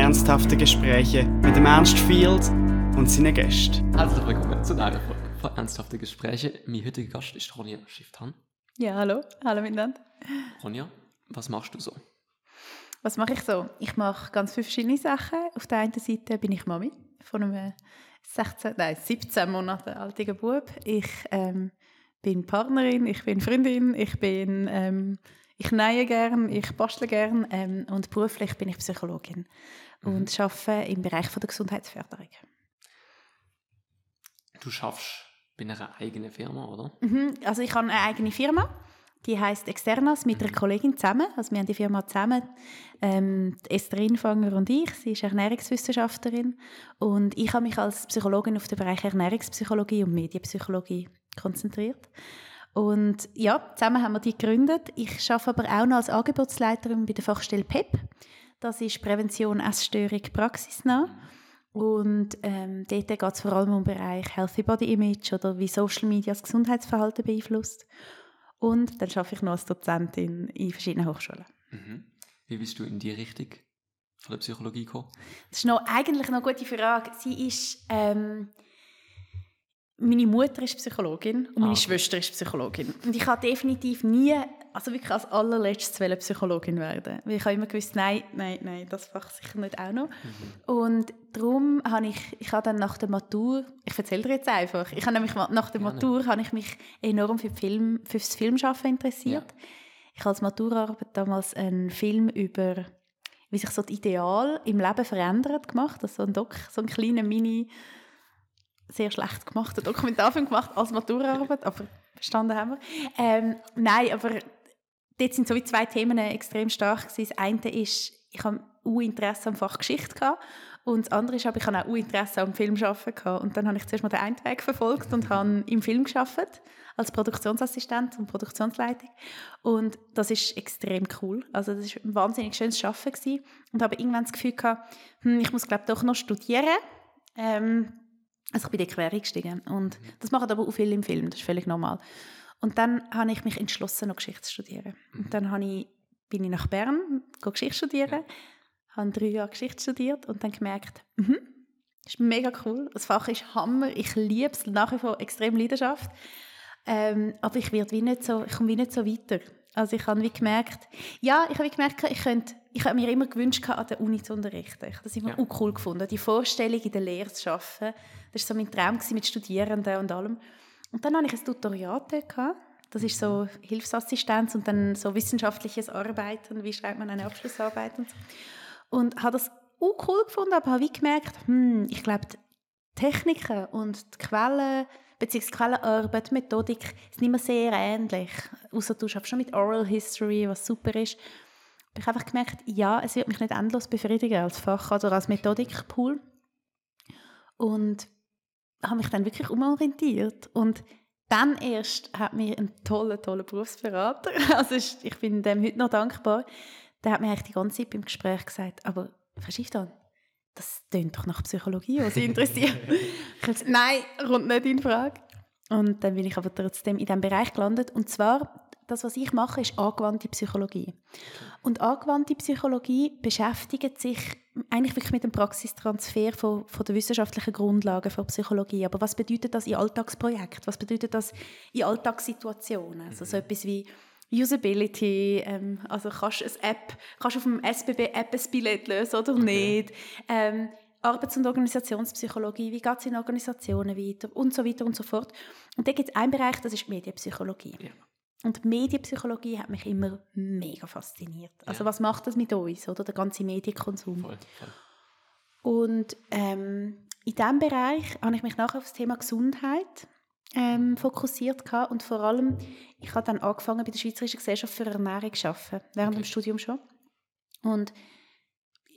ernsthafte Gespräche mit dem Ernst Field und seinen Gästen. Herzlich willkommen zu einer Folge von Ernsthafte Gespräche. Mein heutiger Gast ist Ronja Schifftan. Ja, hallo. Hallo miteinander. Ronja, was machst du so? Was mache ich so? Ich mache ganz viele verschiedene Sachen. Auf der einen Seite bin ich Mami von einem 16, nein, 17 Monate alten Bub. Ich ähm, bin Partnerin, ich bin Freundin, ich bin ähm, ich nähe gern, ich bastle gern ähm, und beruflich bin ich Psychologin mhm. und arbeite im Bereich von der Gesundheitsförderung. Du schaffst bei einer eigenen Firma, oder? Mhm, also ich habe eine eigene Firma, die heißt Externas mit einer mhm. Kollegin zusammen. Also wir haben die Firma zusammen, ähm, Esther Infanger und ich. Sie ist Ernährungswissenschaftlerin und ich habe mich als Psychologin auf den Bereich Ernährungspsychologie und Medienpsychologie konzentriert. Und ja, zusammen haben wir die gegründet. Ich arbeite aber auch noch als Angebotsleiterin bei der Fachstelle PEP. Das ist Prävention Essstörung praxisnah. Und ähm, dort geht es vor allem um den Bereich Healthy Body Image oder wie Social Media das Gesundheitsverhalten beeinflusst. Und dann arbeite ich noch als Dozentin in verschiedenen Hochschulen. Mhm. Wie bist du in die Richtung von der Psychologie gekommen? Das ist noch, eigentlich noch eine gute Frage. Sie ist... Ähm, meine Mutter ist Psychologin und meine ah, Schwester ist Psychologin. Und ich habe definitiv nie, also wirklich als allerletztes Psychologin werden. Weil ich habe immer gewusst, nein, nein, nein, das Fach sicher nicht auch noch. Mhm. Und darum habe ich, ich habe dann nach der Matur, ich erzähle dir jetzt einfach, ich habe nämlich nach der Matur habe ich mich enorm für, Film, für das Filmschaffen interessiert. Ja. Ich habe als Maturarbeit damals einen Film über wie sich so das Ideal im Leben verändert gemacht, also ein Doc, so ein kleiner Mini- sehr schlecht gemachten Dokumentarfilm gemacht als Maturaarbeit, aber verstanden haben wir. Ähm, nein, aber dort sind so wie zwei Themen extrem stark gewesen. Das eine ist, ich habe Interesse am Fach Geschichte gehabt und das andere ist, aber ich habe auch Interesse am Film gehabt. und dann habe ich zuerst mal den einen Weg verfolgt und habe im Film geschafft als Produktionsassistent und Produktionsleitung und das ist extrem cool. Also das ist ein wahnsinnig schönes Schaffen gewesen. und habe irgendwann das Gefühl gehabt, hm, ich muss glaube doch noch studieren. Ähm, also ich bin in die Quere gestiegen. Und das machen aber auch viele im Film, das ist völlig normal. Und dann habe ich mich entschlossen, noch Geschichte zu studieren. Und mhm. dann ich, bin ich nach Bern, Geschichte studieren, habe drei Jahre Geschichte studiert und dann gemerkt, mhm, das ist mega cool, das Fach ist Hammer, ich liebe es nach wie vor extrem Leidenschaft, ähm, aber ich werde wie nicht so, ich komme wie nicht so weiter. Also ich habe wie gemerkt, ja, ich habe wie gemerkt, ich könnte, ich habe mir immer gewünscht, an der Uni zu unterrichten. Ich habe das immer ja. auch cool gefunden, die Vorstellung, in der Lehre zu arbeiten. Das war so mein Traum mit Studierenden und allem. Und dann hatte ich ein Tutoriat. Das ist so Hilfsassistenz und dann so wissenschaftliches Arbeiten, wie schreibt man eine Abschlussarbeit und so. Und habe das auch cool gefunden, aber habe wie gemerkt, hm, ich glaube, die Techniken und die Quellen beziehungsweise Quellenarbeit, Methodik sind immer sehr ähnlich. Außer du schaffst schon mit Oral History, was super ist. Ich habe einfach gemerkt, ja, es wird mich nicht endlos befriedigen als Fach oder als Methodikpool. Und habe mich dann wirklich umorientiert. Und dann erst hat mir ein toller, toller Berufsberater, also ich bin dem heute noch dankbar, der hat mir eigentlich die ganze Zeit beim Gespräch gesagt, aber verstehst du das tönt doch nach Psychologie, was Sie interessiert. ich habe gesagt, nein, kommt nicht in Frage. Und dann bin ich aber trotzdem in diesem Bereich gelandet. Und zwar, das, was ich mache, ist angewandte Psychologie. Und angewandte Psychologie beschäftigt sich eigentlich wirklich mit dem Praxistransfer von, von der wissenschaftlichen Grundlagen von Psychologie. Aber was bedeutet das in Alltagsprojekten? Was bedeutet das in Alltagssituationen? Also so mhm. etwas wie Usability, ähm, also kannst du eine App, kannst du auf dem SBB App ein Billett lösen oder nicht? Ähm, Arbeits- und Organisationspsychologie, wie geht es in Organisationen weiter und so weiter und so fort. Und da gibt es einen Bereich, das ist die Medienpsychologie. Ja. Und die Medienpsychologie hat mich immer mega fasziniert. Also ja. was macht das mit uns, oder der ganze Medienkonsum? Voll, voll. Und ähm, in diesem Bereich habe ich mich nachher auf das Thema Gesundheit ähm, fokussiert gehabt und vor allem, ich habe dann angefangen bei der Schweizerischen Gesellschaft für Ernährung zu arbeiten, während okay. dem Studium schon. Und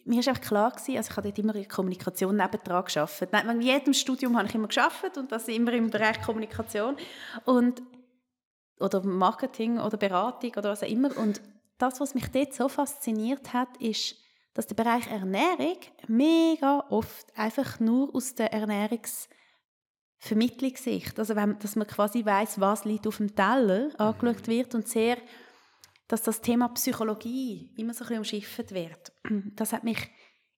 mir war einfach klar gewesen, also ich habe dort immer in Kommunikation nebendran gearbeitet. In jedem Studium habe ich immer gearbeitet und das immer im Bereich Kommunikation und oder Marketing oder Beratung oder was auch immer. Und das, was mich dort so fasziniert hat, ist, dass der Bereich Ernährung mega oft einfach nur aus der Ernährungs Vermittlungssicht. Also wenn, dass man quasi weiß, was liegt auf dem Teller, mhm. angeschaut wird und sehr, dass das Thema Psychologie immer so ein bisschen umschifft wird. Das hat mich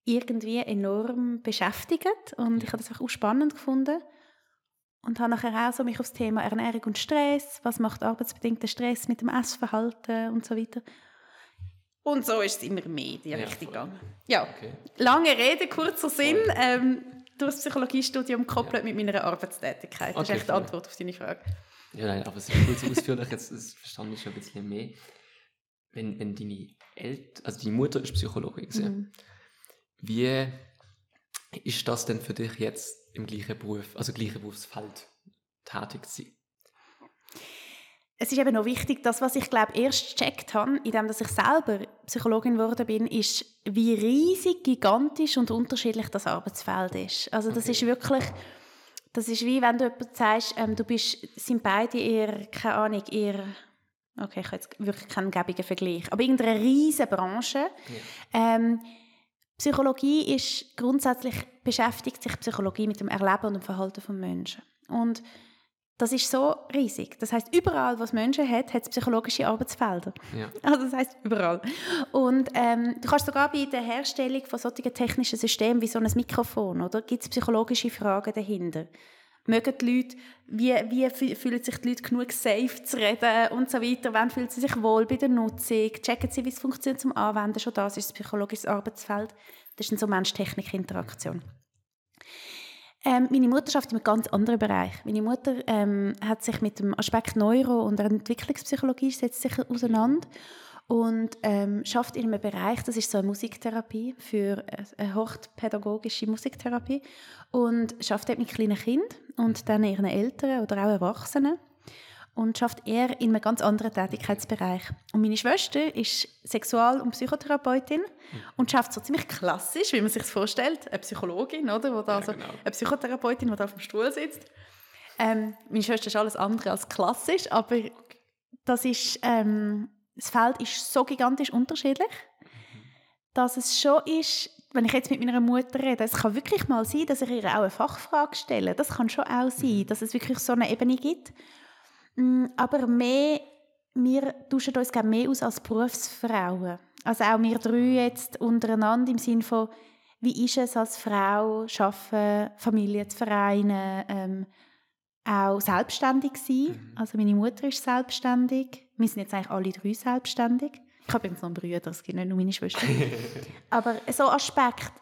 irgendwie enorm beschäftigt und ich habe das auch spannend gefunden und habe nachher auch so mich aufs Thema Ernährung und Stress, was macht arbeitsbedingter Stress mit dem Essverhalten und so weiter. Und so ist es immer mehr in die Ja, Richtung gegangen. Ja, Okay. lange Rede, kurzer Sinn. Ähm, durch das Psychologiestudium gekoppelt mit meiner Arbeitstätigkeit. Das Okay, ist echt die. Antwort auf deine Frage. Ja, nein, aber es ist gut so ausführlich, jetzt das verstand ich schon ein bisschen mehr. Wenn, wenn deine Eltern, also deine Mutter ist Psychologin. Mhm. wie ist das denn für dich jetzt im gleichen Beruf, also gleichen Berufsfeld tätig zu sein? Es ist eben noch wichtig, das, was ich glaube erst gecheckt habe, indem dass ich selber Psychologin geworden bin, ist, wie riesig, gigantisch und unterschiedlich das Arbeitsfeld ist. Also das Okay. ist wirklich, das ist wie wenn du jemand sagst, ähm, du bist, sind beide eher, keine Ahnung, eher, okay, ich habe jetzt wirklich keinen gäbigen Vergleich, aber irgendeine riesige Branche. Ähm, Psychologie ist grundsätzlich beschäftigt sich Psychologie mit dem Erleben und dem Verhalten von Menschen. Und das ist so riesig. Das heißt, überall, was Menschen hat, hat es psychologische Arbeitsfelder. Ja. Also das heißt überall. Und ähm, du kannst sogar bei der Herstellung von solchen technischen Systemen wie so ein Mikrofon, oder gibt es psychologische Fragen dahinter? Mögen die Leute, wie, wie fü- fühlen sich die Leute genug safe zu reden und so weiter? Wann fühlen sie sich wohl bei der Nutzung? Checken sie, wie es funktioniert zum Anwenden? Schon das ist das psychologische Arbeitsfeld. Das ist dann so Mensch-Technik-Interaktion. Ähm, meine Mutter arbeitet in einem ganz anderen Bereich. Meine Mutter ähm, hat sich mit dem Aspekt Neuro- und Entwicklungspsychologie setzt sich auseinander und ähm, schafft in einem Bereich, das ist so eine Musiktherapie, für äh, eine hochpädagogische Musiktherapie und schafft dort mit kleinen Kindern und dann ihren Eltern oder auch Erwachsenen und schafft eher in einem ganz anderen Tätigkeitsbereich. Und meine Schwester ist Sexual- und Psychotherapeutin und schafft so ziemlich klassisch, wie man sich vorstellt, eine Psychologin, oder, wo da Ja, so, genau. eine Psychotherapeutin, die da auf dem Stuhl sitzt. Ähm, meine Schwester ist alles andere als klassisch, aber das ist, ähm, das Feld ist so gigantisch unterschiedlich, dass es schon ist, wenn ich jetzt mit meiner Mutter rede, es kann wirklich mal sein, dass ich ihr auch eine Fachfrage stelle. Das kann schon auch sein, dass es wirklich so eine Ebene gibt. Mm, Aber mehr, wir tauschen uns gerne mehr aus als Berufsfrauen. Also auch wir drei jetzt untereinander im Sinne von, wie ist es als Frau, arbeiten, Familie zu vereinen, ähm, auch selbstständig sein. Also meine Mutter ist selbstständig. Wir sind jetzt eigentlich alle drei selbstständig. Ich habe übrigens noch einen Bruder, es gibt nicht nur meine Schwester. Aber so Aspekt,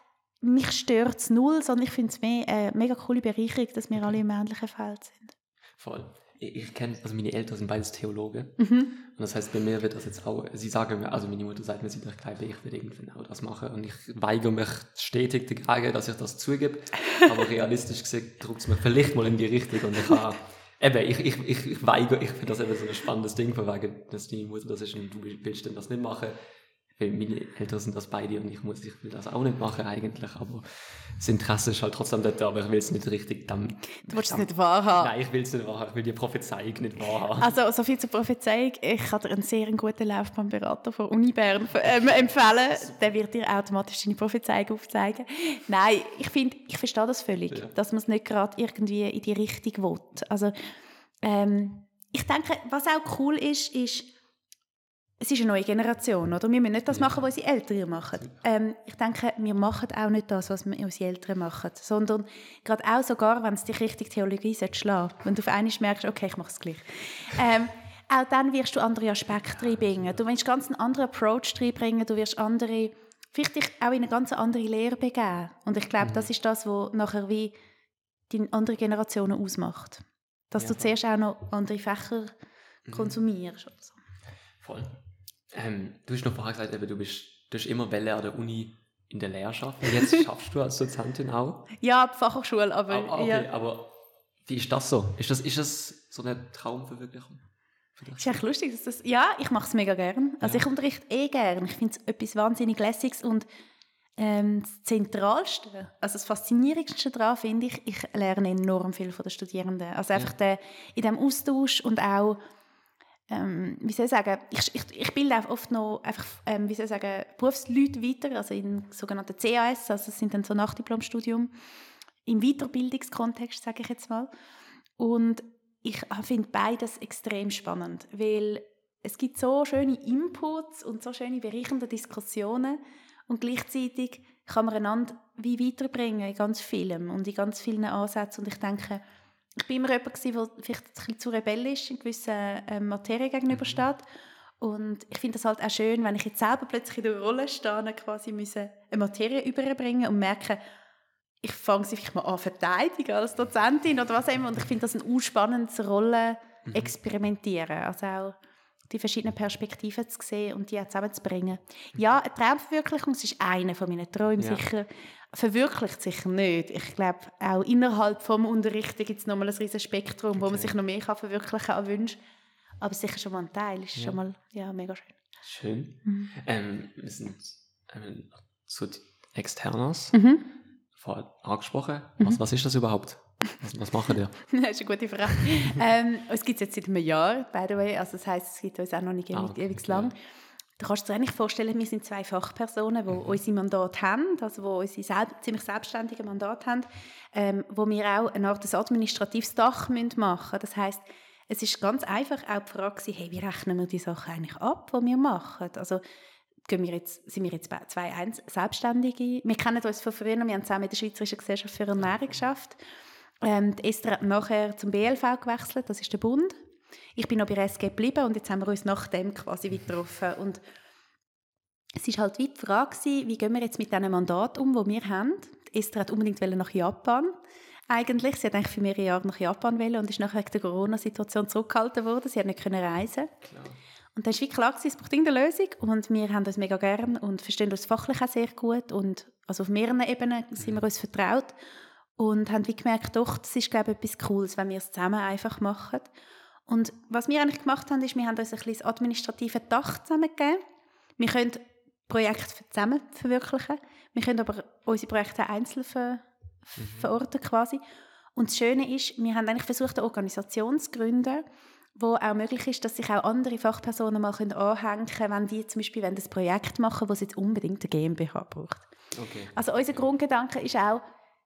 mich stört es null, sondern ich finde es mehr eine mega coole Bereicherung, dass wir alle im ähnlichen Feld sind. Voll. Ich, kenne, also meine Eltern sind beides Theologen. Mhm. Und das heißt, bei mir wird das jetzt auch, sie sagen mir, also meine Mutter sagt mir, sie doch glaube ich will irgendwann auch das machen. Und ich weigere mich stetig dagegen, dass ich das zugebe. Aber realistisch gesehen drückt es mir vielleicht mal in die Richtung. Und ich habe, eben, ich, ich, ich, ich weigere, ich finde das eben so ein spannendes Ding, von wegen, dass deine Mutter das ist und du willst denn das nicht machen. Weil meine Eltern sind das beide und ich muss, ich will das auch nicht machen eigentlich. Aber das Interesse ist halt trotzdem dort, aber ich will es nicht richtig dann. Du willst es nicht wahrhaben. Nein, ich will es nicht wahrhaben. Ich will die Prophezeiung nicht wahrhaben. Also, so viel zur Prophezeiung. Ich kann dir einen sehr guten Laufbahnberater von Uni Bern ähm, empfehlen. Der wird dir automatisch deine Prophezeiung aufzeigen. Nein, ich finde, ich verstehe das völlig, Ja. dass man es nicht gerade irgendwie in die Richtung will. Also, ähm, ich denke, was auch cool ist, ist, es ist eine neue Generation, oder? Wir müssen nicht das Ja. machen, was unsere Eltern machen. Ähm, ich denke, wir machen auch nicht das, was wir- unsere Eltern machen, sondern gerade auch sogar, wenn es dich richtig Theologie schlagen wenn du auf einmal merkst, okay, ich mache es gleich. Ähm, auch dann wirst du andere Aspekte reinbringen. Du wirst ganz einen anderen Approach reinbringen, du wirst andere, vielleicht dich auch in eine ganz andere Lehre begeben. Und ich glaube, das ist das, was nachher wie die andere Generationen ausmacht. Dass Ja, du zuerst auch noch andere Fächer konsumierst. oder so. Voll. Ähm, du hast noch vorher gesagt, eben, du bist du hast immer Welle an der Uni in der Lehrschaft. Und jetzt schaffst du als Dozentin auch. Ja, die Fachhochschule, aber Aber, okay, ja. aber wie ist das so? Ist das, ist das so eine Traumverwirklichung? für dich? ist echt lustig, dass das... Ja, ich mache es mega gern. Also Ja. ich unterrichte eh gern. Ich finde es etwas wahnsinnig Lässiges und ähm, das Zentralste, also das Faszinierendste daran finde ich, ich lerne enorm viel von den Studierenden. Also einfach der, in dem Austausch und auch, ähm, wie soll ich sagen, ich, ich, ich bilde auch oft noch einfach, ähm, wie soll ich sagen, Berufsleute weiter, also in sogenannten CAS, also das sind dann so Nachdiplomstudium, im Weiterbildungskontext, sage ich jetzt mal. Und ich finde beides extrem spannend, weil es gibt so schöne Inputs und so schöne bereichernde Diskussionen und gleichzeitig kann man einander wie weiterbringen in ganz vielem und in ganz vielen Ansätzen. Und ich denke, ich bin immer jemand der vielleicht ein bisschen zu rebellisch in gewissen äh, Materien gegenübersteht. Und ich finde das halt auch schön, wenn ich jetzt selber plötzlich in der Rolle stehe, quasi müssen eine Materie überbringen und merke, ich fange sie vielleicht mal an verteidigen als Dozentin oder was auch immer. Und ich finde das ein spannendes Rolle mhm. experimentieren. Also auch die verschiedenen Perspektiven zu sehen und die zusammenzubringen. Ja, eine Traumverwirklichung ist einer von meinen Träumen. Ja. Sicher verwirklicht sicher nicht. Ich glaube, auch innerhalb des Unterrichts gibt es nochmal ein riesiges Spektrum, okay. wo man sich noch mehr kann verwirklichen kann an Wünschen. Aber sicher schon mal ein Teil. Ist ja. schon mal ja, mega schön. Schön. Mhm. Ähm, wir sind ähm, zu Externas. Mhm. Vorher angesprochen. Mhm. Was, was ist das überhaupt? Was, was machen wir? das ist eine gute Frage. ähm, es gibt es jetzt seit einem Jahr, by the way. Also das heisst, es gibt uns auch noch nicht ah, okay. ewig lang. Du kannst dir eigentlich vorstellen, wir sind zwei Fachpersonen, die mhm. unsere Mandate haben, also die unsere selb ziemlich selbstständige Mandate haben, ähm, wo wir auch eine Art administratives Dach machen müssen. Das heißt, es ist ganz einfach auch die Frage, hey, wie rechnen wir die Sachen eigentlich ab, die wir machen? Also gehen wir jetzt, sind wir jetzt zwei Selbstständige. Wir kennen uns von früher, wir haben zusammen in der Schweizerischen Gesellschaft für Ernährung geschafft. Ähm, Esther hat nachher zum BLV gewechselt, das ist der Bund. Ich bin noch bei SG geblieben und jetzt haben wir uns nach dem quasi wieder getroffen. Und es ist halt wie die Frage, wie gehen wir jetzt mit diesem Mandat um, das wir haben. Esther hat unbedingt nach Japan eigentlich. Sie hat eigentlich für mehrere Jahre nach Japan wollen und ist nachher wegen der Corona-Situation zurückgehalten worden. Sie hat nicht reisen Klar. Und dann war wie klar, es braucht eine Lösung und wir haben das mega gern und verstehen uns fachlich auch sehr gut und also auf mehreren Ebenen sind wir uns vertraut und haben wie gemerkt, doch, das ist glaube ich etwas Cooles, wenn wir es zusammen einfach machen. Und was wir eigentlich gemacht haben, ist, wir haben uns ein bisschen administratives Dach zusammengegeben. Wir können Projekte zusammen verwirklichen, wir können aber unsere Projekte einzeln ver mhm. verorten quasi. Und das Schöne ist, wir haben eigentlich versucht, eine Organisation zu gründen, wo auch möglich ist, dass sich auch andere Fachpersonen mal anhängen können, wenn die zum Beispiel ein Projekt machen, das jetzt unbedingt eine GmbH braucht. Okay. Also unser Grundgedanke ist auch,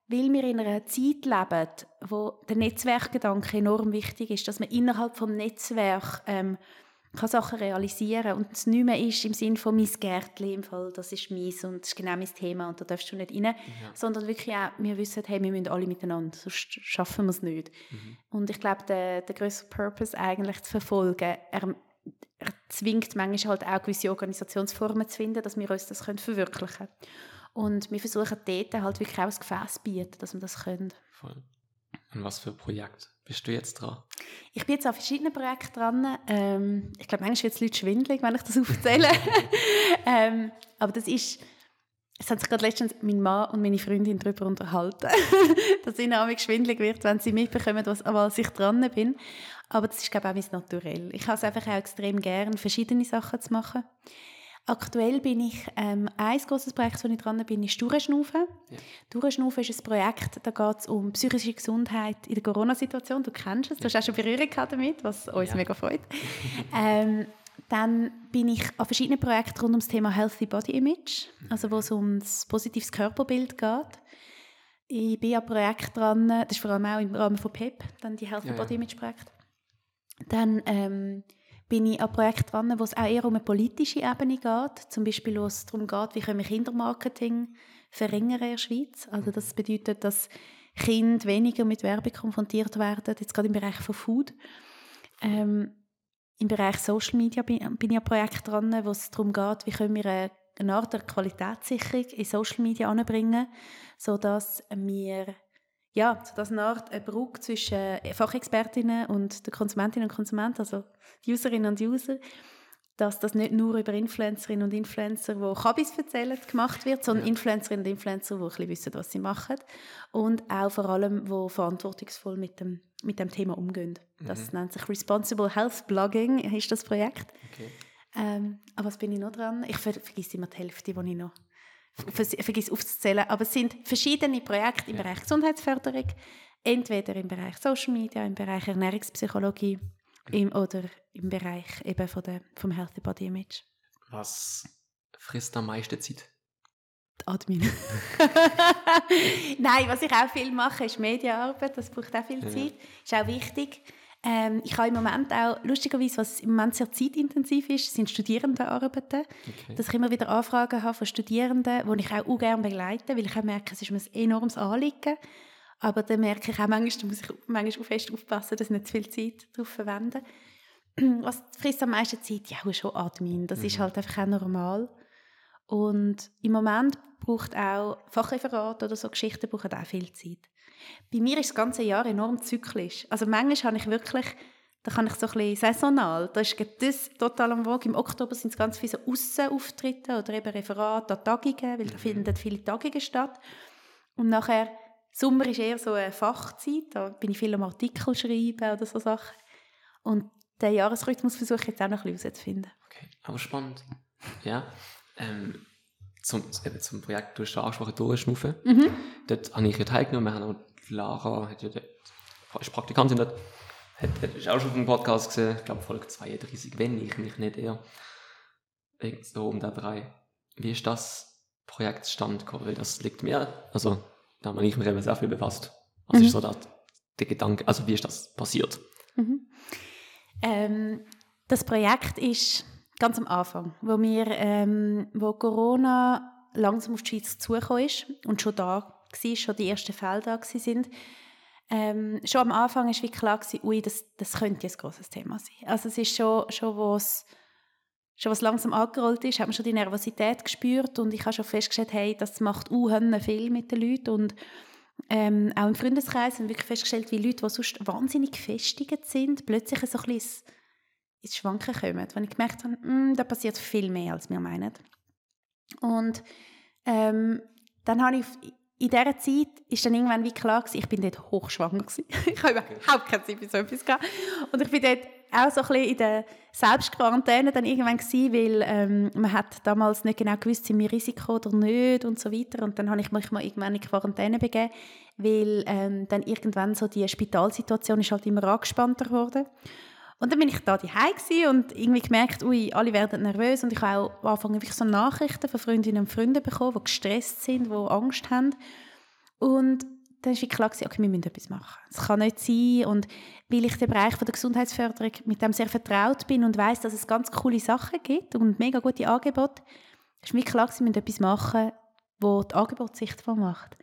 weil wir in einer Zeit leben, wo der Netzwerkgedanke enorm wichtig ist, dass man innerhalb des Netzwerks ähm, kann Sachen realisieren und es nicht mehr ist im Sinne von mein Gärtchen im Fall, das ist meins und das ist genau mein Thema und da darfst du nicht rein, ja. sondern wirklich auch, wir wissen, hey, wir müssen alle miteinander, sonst schaffen wir es nicht. Mhm. Und ich glaube, der, der größere Purpose eigentlich zu verfolgen, er, er zwingt manchmal halt auch gewisse Organisationsformen zu finden, dass wir uns das können verwirklichen können. Und wir versuchen dort halt wirklich auch ein Gefäß zu bieten, dass wir das können. Voll. Und was für ein Projekt bist du jetzt dran? Ich bin jetzt an verschiedenen Projekten dran. Ähm, ich glaube, manchmal wird es Leute schwindelig, wenn ich das aufzähle. ähm, aber das ist, es hat sich gerade letztens mein Mann und meine Freundin darüber unterhalten, dass ihnen auch schwindelig wird, wenn sie mitbekommen, was, was ich dran bin. Aber das ist, glaube ich, auch mein Naturell. Ich habe es einfach auch extrem gern, verschiedene Sachen zu machen. Aktuell bin ich, ähm, ein großes Projekt, wo ich dran bin, ist Durchschnaufen. Ja. Durchschnaufen ist ein Projekt, da geht es um psychische Gesundheit in der Corona-Situation. Du kennst es, du hast auch schon Berührung damit, was uns ja. mega freut. ähm, dann bin ich an verschiedenen Projekten rund um das Thema Healthy Body Image, also wo es um das positives Körperbild geht. Ich bin an Projekt dran, das ist vor allem auch im Rahmen von PEP, dann die Healthy ja, Body Image Projekt. Dann ähm, bin ich an Projekten dran, wo es auch eher um eine politische Ebene geht. Zum Beispiel, wo es darum geht, wie können wir Kindermarketing verringern in der Schweiz. Also das bedeutet, dass Kinder weniger mit Werbung konfrontiert werden, jetzt gerade im Bereich von Food. Ähm, Im Bereich Social Media bin, ich an Projekten dran, wo es darum geht, wie können wir eine, eine Art der Qualitätssicherung in Social Media anbringen, sodass wir ja, sodass eine Art eine Brücke zwischen Fachexpertinnen und den Konsumentinnen und Konsumenten, also Userinnen und User, dass das nicht nur über Influencerinnen und Influencer, die Kabis erzählen, gemacht wird, sondern ja. Influencerinnen und Influencer, die ein bisschen wissen, was sie machen und auch vor allem, die verantwortungsvoll mit dem, mit dem Thema umgehen. Das mhm. nennt sich Responsible Health Blogging, ist das Projekt. Okay. Ähm, aber was bin ich noch dran? Ich ver vergesse immer die Hälfte, die ich noch okay. vergesse aufzuzählen. Aber es sind verschiedene Projekte im ja. Bereich Gesundheitsförderung, entweder im Bereich Social Media, im Bereich Ernährungspsychologie, im, oder im Bereich eben von der, vom Healthy Body Image. Was frisst am meisten Zeit? Die Admin. Nein, was ich auch viel mache, ist Medienarbeit. Das braucht auch viel Zeit. Ist auch wichtig. Ähm, ich habe im Moment auch, lustigerweise, was im Moment sehr zeitintensiv ist, sind Studierendenarbeiten. Okay. Dass ich immer wieder Anfragen habe von Studierenden, die ich auch, gerne begleite, weil ich auch merke, es ist mir ein enormes Anliegen. Aber dann merke ich auch manchmal, da muss ich manchmal fest aufpassen, dass ich nicht zu viel Zeit darauf verwende. Was frisst am meisten Zeit? Ja, schon Admin. Das mhm. ist halt einfach auch normal. Und im Moment braucht auch Fachreferat oder so Geschichten brauchen auch viel Zeit. Bei mir ist das ganze Jahr enorm zyklisch. Also manchmal habe ich wirklich, da kann ich so ein bisschen saisonal, da ist das total am Vogue. Im Oktober sind es ganz viele so Aussenauftritte oder eben Referate an Tagungen, weil da mhm. finden viele Tagungen statt. Und nachher, Sommer ist eher so eine Fachzeit, da bin ich viel am Artikel schreiben oder so Sachen. Und den Jahresrhythmus versuche ich jetzt auch noch ein bisschen herauszufinden. Okay, aber spannend. Ja. Ähm, zum, eben zum Projekt, du hast schon angesprochen, Durchschnaufen. Mhm. Dort habe ich ja teilgenommen. Wir haben Lara, hat ja ist Praktikantin dort, hat, hat, ist auch schon auf dem Podcast gesehen, ich glaube Folge 32, wenn ich mich nicht eher so um den Bereich. Wie ist das Projekt zustande gekommen? Weil das liegt mir, also da habe ich mich eben sehr viel befasst. Was mhm. ist so der, der Gedanke, also wie ist das passiert? Mhm. Ähm, das Projekt ist ganz am Anfang, wo wir, ähm, wo Corona langsam auf die Schweiz zugekommen ist und schon da war, schon die ersten Fälle da sind. Ähm, schon am Anfang war klar, gewesen, ui, das, das könnte ein grosses Thema sein. Also es ist schon, schon was schon was langsam angerollt ist, hat man schon die Nervosität gespürt und ich habe schon festgestellt, hey, das macht unheimlich viel mit den Leuten und ähm, auch im Freundeskreis haben wir wirklich festgestellt, wie Leute, die sonst wahnsinnig gefestigt sind, plötzlich so ein bisschen ins Schwanken kommen. Wenn ich gemerkt habe, mm, da passiert viel mehr, als wir meinen. Und ähm, dann habe ich in dieser Zeit ist dann irgendwann wie klar gewesen, ich bin dort hochschwanger gewesen. ich habe überhaupt keine Zeit für so etwas gehabt. Und ich bin dort auch so ein bisschen in der Selbstquarantäne dann irgendwann gewesen, weil ähm, man hat damals nicht genau gewusst, sind wir Risiko oder nicht und so weiter. Und dann habe ich mich mal irgendwann in Quarantäne begeben, weil ähm, dann irgendwann so die Spitalsituation ist halt immer angespannter geworden. Und dann bin ich da daheim und irgendwie gemerkt, ui, alle werden nervös und ich habe auch angefangen wirklich so Nachrichten von Freundinnen und Freunden bekommen, die gestresst sind, die Angst haben. Und dann war klar, okay, wir müssen etwas machen. Es kann nicht sein. Und weil ich den Bereich von der Gesundheitsförderung mit dem sehr vertraut bin und weiß, dass es ganz coole Sachen gibt und mega gute Angebote, ist mir klar, wir müssen etwas machen, das die Angebote sichtbar macht.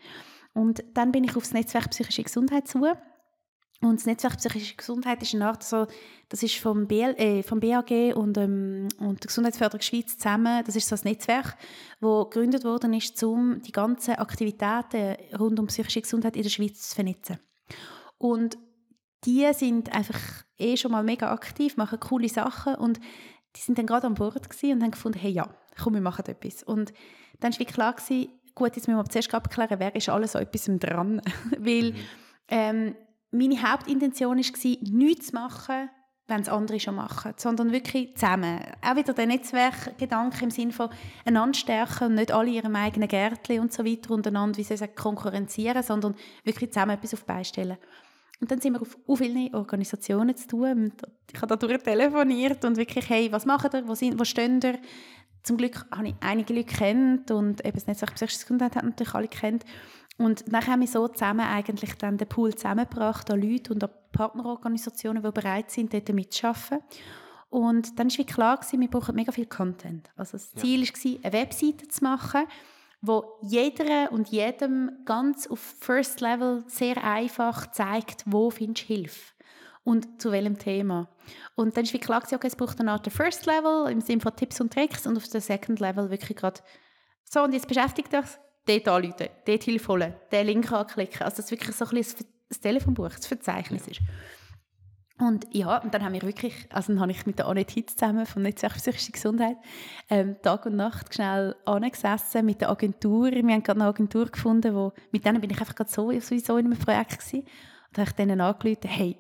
Und dann bin ich auf das Netzwerk Psychische Gesundheit zu und das Netzwerk Psychische Gesundheit ist eine Art so, das ist vom, BL, äh, vom BAG und, ähm, und der Gesundheitsförderung Schweiz zusammen, das ist so ein Netzwerk, das gegründet worden ist, um die ganzen Aktivitäten rund um psychische Gesundheit in der Schweiz zu vernetzen. Und die sind einfach eh schon mal mega aktiv, machen coole Sachen und die sind dann gerade an Bord und haben gefunden, hey ja, komm, wir machen etwas. Und dann war klar, gewesen, gut, jetzt müssen wir zuerst abklären, wer ist alles so etwas dran. Weil mhm. ähm, meine Hauptintention war, nichts zu machen, wenn es andere schon machen, sondern wirklich zusammen. Auch wieder der Netzwerkgedanke im Sinne von einander stärken und nicht alle ihrem eigenen Gärtchen und so weiter untereinander, wie sie sagen, konkurrenzieren, sondern wirklich zusammen etwas auf beistellen. Und dann sind wir auf, auf viele Organisationen zu tun. Ich habe da telefoniert und wirklich, hey, was machen ihr, wo, sind, wo stehen ihr? Zum Glück habe ich einige Leute kennt und eben das Netzwerk Psychische Gesundheit hat natürlich alle kennt. Und dann haben wir so zusammen eigentlich dann den Pool zusammengebracht an Leute und an Partnerorganisationen, die bereit sind, dort mitzuarbeiten. Und dann war klar, gewesen, wir brauchen mega viel Content. Also das Ziel ja. war, eine Webseite zu machen, wo jeder und jedem ganz auf First Level sehr einfach zeigt, wo findest du Hilfe und zu welchem Thema. Und dann war klar, gewesen, okay, es braucht eine Art First Level im Sinne von Tipps und Tricks und auf der Second Level wirklich gerade so, und jetzt beschäftigt euch dort anrufen, dort Hilfe holen, den Link anklicken. Also dass wirklich so ein bisschen das Telefonbuch, das Verzeichnis ist. Und ja, und dann haben wir wirklich, also dann habe ich mit der Annette Hitz zusammen vom Netzwerk Psychische Gesundheit ähm, Tag und Nacht schnell angesessen mit der Agentur. Wir haben gerade eine Agentur gefunden, wo, mit denen bin ich einfach gerade so, sowieso in einem Projekt gewesen. Und habe ich denen angerufen, hey,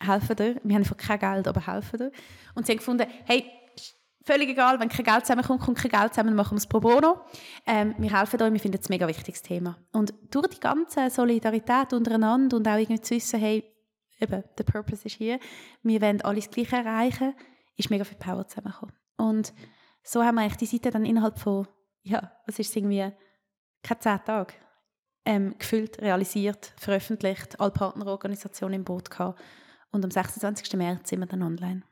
helfen dir. Wir haben einfach kein Geld, aber helfen dir. Und sie haben gefunden, hey, völlig egal, wenn kein Geld zusammenkommt, kommt kein Geld zusammen, machen wir es pro bono. Ähm, wir helfen euch, wir finden es ein mega wichtiges Thema. Und durch die ganze Solidarität untereinander und auch irgendwie zu wissen, hey, eben, der Purpose ist hier, wir wollen alles gleich erreichen, ist mega viel Power zusammengekommen. Und so haben wir eigentlich die Seite dann innerhalb von, ja, was ist es irgendwie, keine zehn Tage, ähm, gefüllt, realisiert, veröffentlicht, alle Partnerorganisationen im Boot gehabt Und am 26. März sind wir dann online.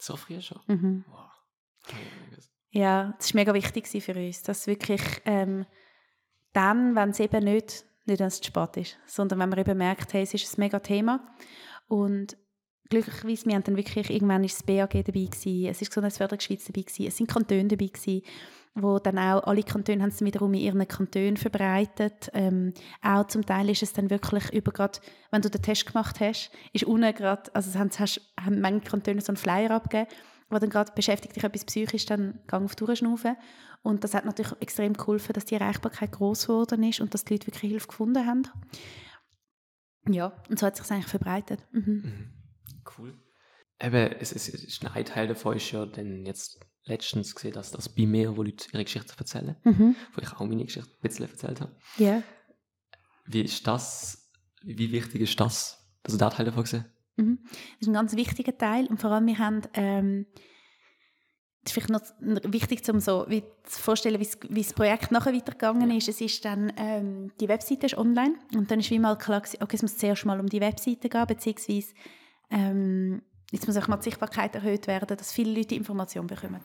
So früh schon? Mhm. Wow. Ja, das war mega wichtig für uns, dass wirklich ähm, dann, wenn es eben nicht, nicht es zu spät ist, sondern wenn man eben merkt, hey, es ist ein mega Thema. Und glücklicherweise, wir haben dann wirklich, irgendwann ist das BAG dabei gewesen, es ist Gesundheitsförderung Schweiz dabei gewesen, es sind Kantone dabei gewesen, wo dann auch, alle Kantone haben es wiederum in ihren Kantonen verbreitet. Ähm, auch zum Teil ist es dann wirklich über gerade, wenn du den Test gemacht hast, ist unten gerade, also haben, hast, haben manche Kantone so einen Flyer abgegeben, wo dann gerade beschäftigt dich etwas psychisch, dann gang auf durchschnaufen. Und das hat natürlich extrem geholfen, dass die Erreichbarkeit groß geworden ist und dass die Leute wirklich Hilfe gefunden haben. Ja, und so hat sich eigentlich verbreitet. Mhm. Mhm. Cool. Eben, es, es ist ein Teil davon ist ja dann jetzt letztens gesehen, dass das bei mir, wo Leute ihre Geschichte erzählen, Mhm. wo ich auch meine Geschichte ein bisschen erzählt habe. Ja. Wie ist das, wie wichtig ist das, dass du da Teil davon gesehen Mhm. Das ist ein ganz wichtiger Teil und vor allem wir haben ähm, das ist vielleicht noch wichtig, um so wie zu vorstellen, wie das, wie das Projekt nachher weitergegangen ist. Es ist dann, ähm, die Webseite ist online und dann ist wie mal klar gewesen, okay, es muss zuerst mal um die Webseite gehen, beziehungsweise ähm, jetzt muss auch mal die Sichtbarkeit erhöht werden, dass viele Leute Informationen bekommen.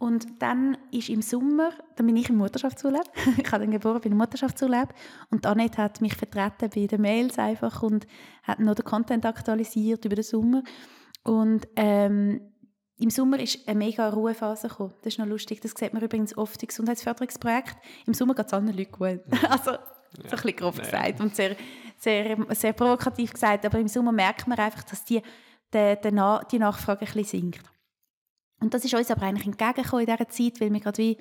Und dann ist im Sommer, dann bin ich im Mutterschaftsurlaub. ich habe dann geboren, bin im Mutterschaftsurlaub. Und Annette hat mich vertreten bei den Mails einfach und hat noch den Content aktualisiert über den Sommer. Und ähm, im Sommer ist eine mega Ruhephase gekommen. Das ist noch lustig. Das sieht man übrigens oft im Gesundheitsförderungsprojekt. Im Sommer geht es allen Leuten gut. also, so ein bisschen grob Ja. gesagt und sehr, sehr, sehr provokativ gesagt. Aber im Sommer merkt man einfach, dass die, die, die Nachfrage ein bisschen sinkt. Und das ist uns aber eigentlich entgegengekommen in dieser Zeit, weil wir gerade wie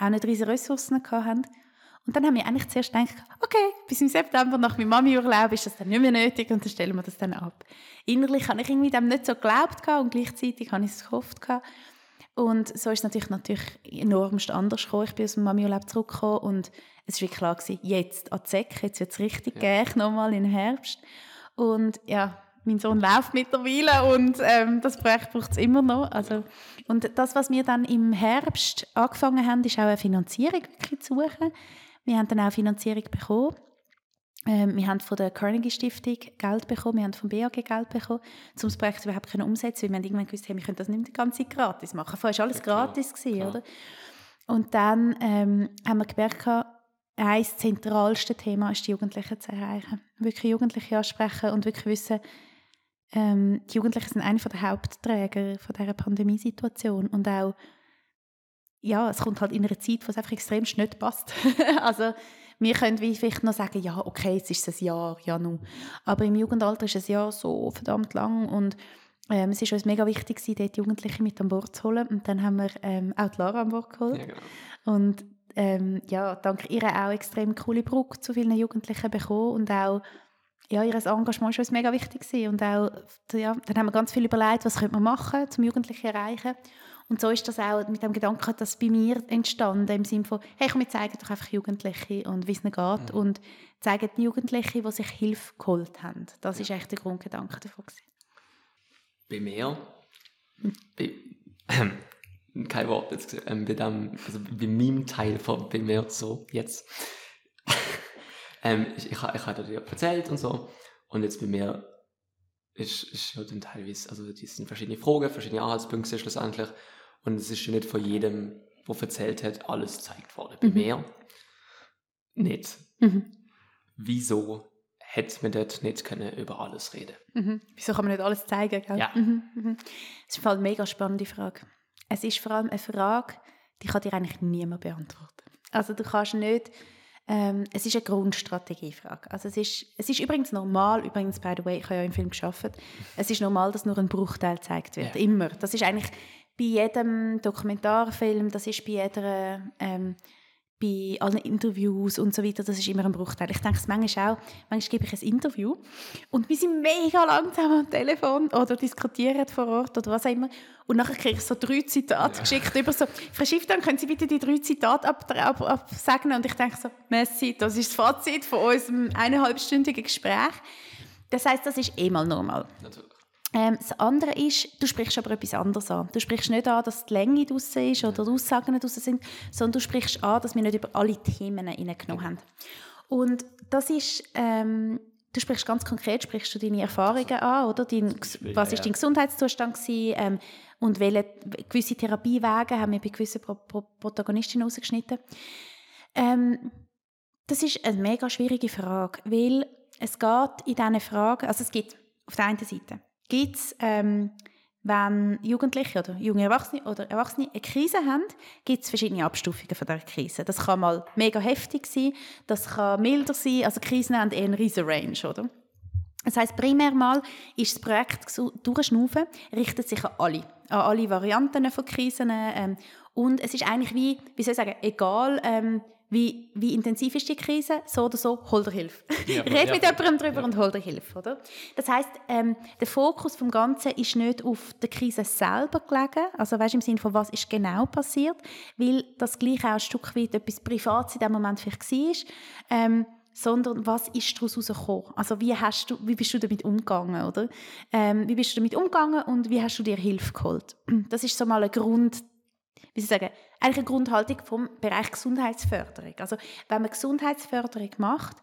auch nicht riesige Ressourcen hatten. Und dann haben wir eigentlich zuerst gedacht, okay, bis im September nach meinem Mami-Urlaub ist das dann nicht mehr nötig und dann stellen wir das dann ab. Innerlich habe ich irgendwie dem nicht so geglaubt und gleichzeitig habe ich es gehofft. Und so ist es natürlich, natürlich enormst anders gekommen. Ich bin aus dem Mami-Urlaub zurückgekommen und es war klar, gewesen, jetzt an Säcke, jetzt wird es richtig Ja. gehen, nochmal im Herbst. Und ja, mein Sohn läuft mittlerweile und ähm, das Projekt braucht es immer noch. Also, und das, was wir dann im Herbst angefangen haben, ist auch eine Finanzierung wirklich zu suchen. Wir haben dann auch Finanzierung bekommen. Ähm, wir haben von der Carnegie Stiftung Geld bekommen, wir haben vom BAG Geld bekommen, um das Projekt überhaupt können umsetzen weil wir haben irgendwann gewusst, hey, wir können das nicht die ganze Zeit gratis machen. Vorher war alles Ja, klar, gratis, gewesen, klar. oder? Und dann ähm, haben wir gemerkt, gehabt, ein zentralste Thema ist, die Jugendlichen zu erreichen. Wirklich Jugendliche ansprechen und wirklich wissen, ähm, die Jugendlichen sind einer der Hauptträger von dieser Pandemiesituation und auch ja, es kommt halt in einer Zeit, wo es einfach extrem nicht passt. also wir können vielleicht noch sagen, ja, okay, jetzt ist es ein Jahr, ja nun. Aber im Jugendalter ist ein Jahr so verdammt lang und ähm, es ist uns mega wichtig, gewesen, dort die Jugendlichen mit an Bord zu holen. Und dann haben wir ähm, auch die Lara an Bord geholt. Ja, genau. Und ähm, ja, dank ihr auch extrem coole Brücke zu vielen Jugendlichen bekommen und auch ja, ihr Engagement war uns mega wichtig gewesen. und auch, ja, dann haben wir ganz viel überlegt, was könnte man machen, um Jugendliche zu erreichen und so ist das auch mit dem Gedanken, das bei mir entstanden, im Sinne von, hey, komm, wir zeigen doch einfach Jugendliche und wie es ihnen geht Mhm. und zeigen die Jugendlichen, die sich Hilfe geholt haben. Das ist echt der Grundgedanke davon. gewesen. Bei mir, bei, kein Wort jetzt, ähm, bei, dem, also bei meinem Teil von bei mir so jetzt. Ähm, ich ich, ich habe dir erzählt und so. Und jetzt bei mir ist, ist ja dann teilweise, also die sind verschiedene Fragen, verschiedene Anhaltspunkte schlussendlich. Und es ist ja nicht von jedem, der erzählt hat, alles gezeigt worden. Bei Mhm. mir nicht. Mhm. Wieso hätte man dort nicht können über alles reden Mhm. Wieso kann man nicht alles zeigen? Gell? Ja. Mhm. Mhm. Das ist eine mega spannende Frage. Es ist vor allem eine Frage, die kann dir eigentlich niemand beantworten. Also du kannst nicht, ähm, es ist eine Grundstrategiefrage. Also es ist, es ist übrigens normal, übrigens, by the way, ich habe ja im Film geschafft, es ist normal, dass nur ein Bruchteil gezeigt wird, Ja. immer. Das ist eigentlich bei jedem Dokumentarfilm, das ist bei jeder, ähm, bei allen Interviews und so weiter, das ist immer ein Bruchteil. Ich denke es manchmal auch, manchmal gebe ich ein Interview und wir sind mega langsam am Telefon oder diskutieren vor Ort oder was auch immer. Und nachher kriege ich so drei Zitate Ja. geschickt über so, Frau Schiff, dann können Sie bitte die drei Zitate ab, ab, absagen? Und ich denke so, merci, das ist das Fazit von unserem eineinhalbstündigen Gespräch. Das heißt, das ist eh mal normal. Natürlich. Ähm, das andere ist, du sprichst aber etwas anderes an. Du sprichst nicht an, dass die Länge draussen ist oder die Aussagen draussen sind, sondern du sprichst an, dass wir nicht über alle Themen hineingenommen haben. Und das ist, ähm, du sprichst ganz konkret, sprichst du deine Erfahrungen an, oder? Dein, was ist dein Gesundheitszustand gewesen, ähm, und welche gewisse Therapiewege haben wir bei gewissen Pro Pro Protagonistinnen ausgeschnitten. Ähm, das ist eine mega schwierige Frage, weil es geht in diesen Fragen, also es gibt auf der einen Seite, gibt es, ähm, wenn Jugendliche oder junge Erwachsene oder Erwachsene eine Krise haben, gibt es verschiedene Abstufungen von der Krise. Das kann mal mega heftig sein, das kann milder sein, also Krisen haben eher eine riesen Range, oder? Das heißt primär mal ist das Projekt Durchschnaufen richtet sich an alle, an alle Varianten von Krisen ähm, und es ist eigentlich wie, wie soll ich sagen, egal ähm, wie, wie intensiv ist die Krise, so oder so, hol dir Hilfe. Ja, Red ja, mit jemandem darüber ja. und hol dir Hilfe. Oder? Das heißt, ähm, der Fokus vom Ganzen ist nicht auf der Krise selber gelegen, also weißt, im Sinne von, was ist genau passiert, weil das gleich auch ein Stück weit etwas Privates in dem Moment vielleicht war, ähm, sondern was ist daraus herausgekommen? Also wie, hast du, wie bist du damit umgegangen, oder? Ähm, wie bist du damit umgegangen und wie hast du dir Hilfe geholt? Das ist so mal ein Grund, wie soll ich sagen, eigentlich eine Grundhaltung vom Bereich Gesundheitsförderung. Also wenn man Gesundheitsförderung macht,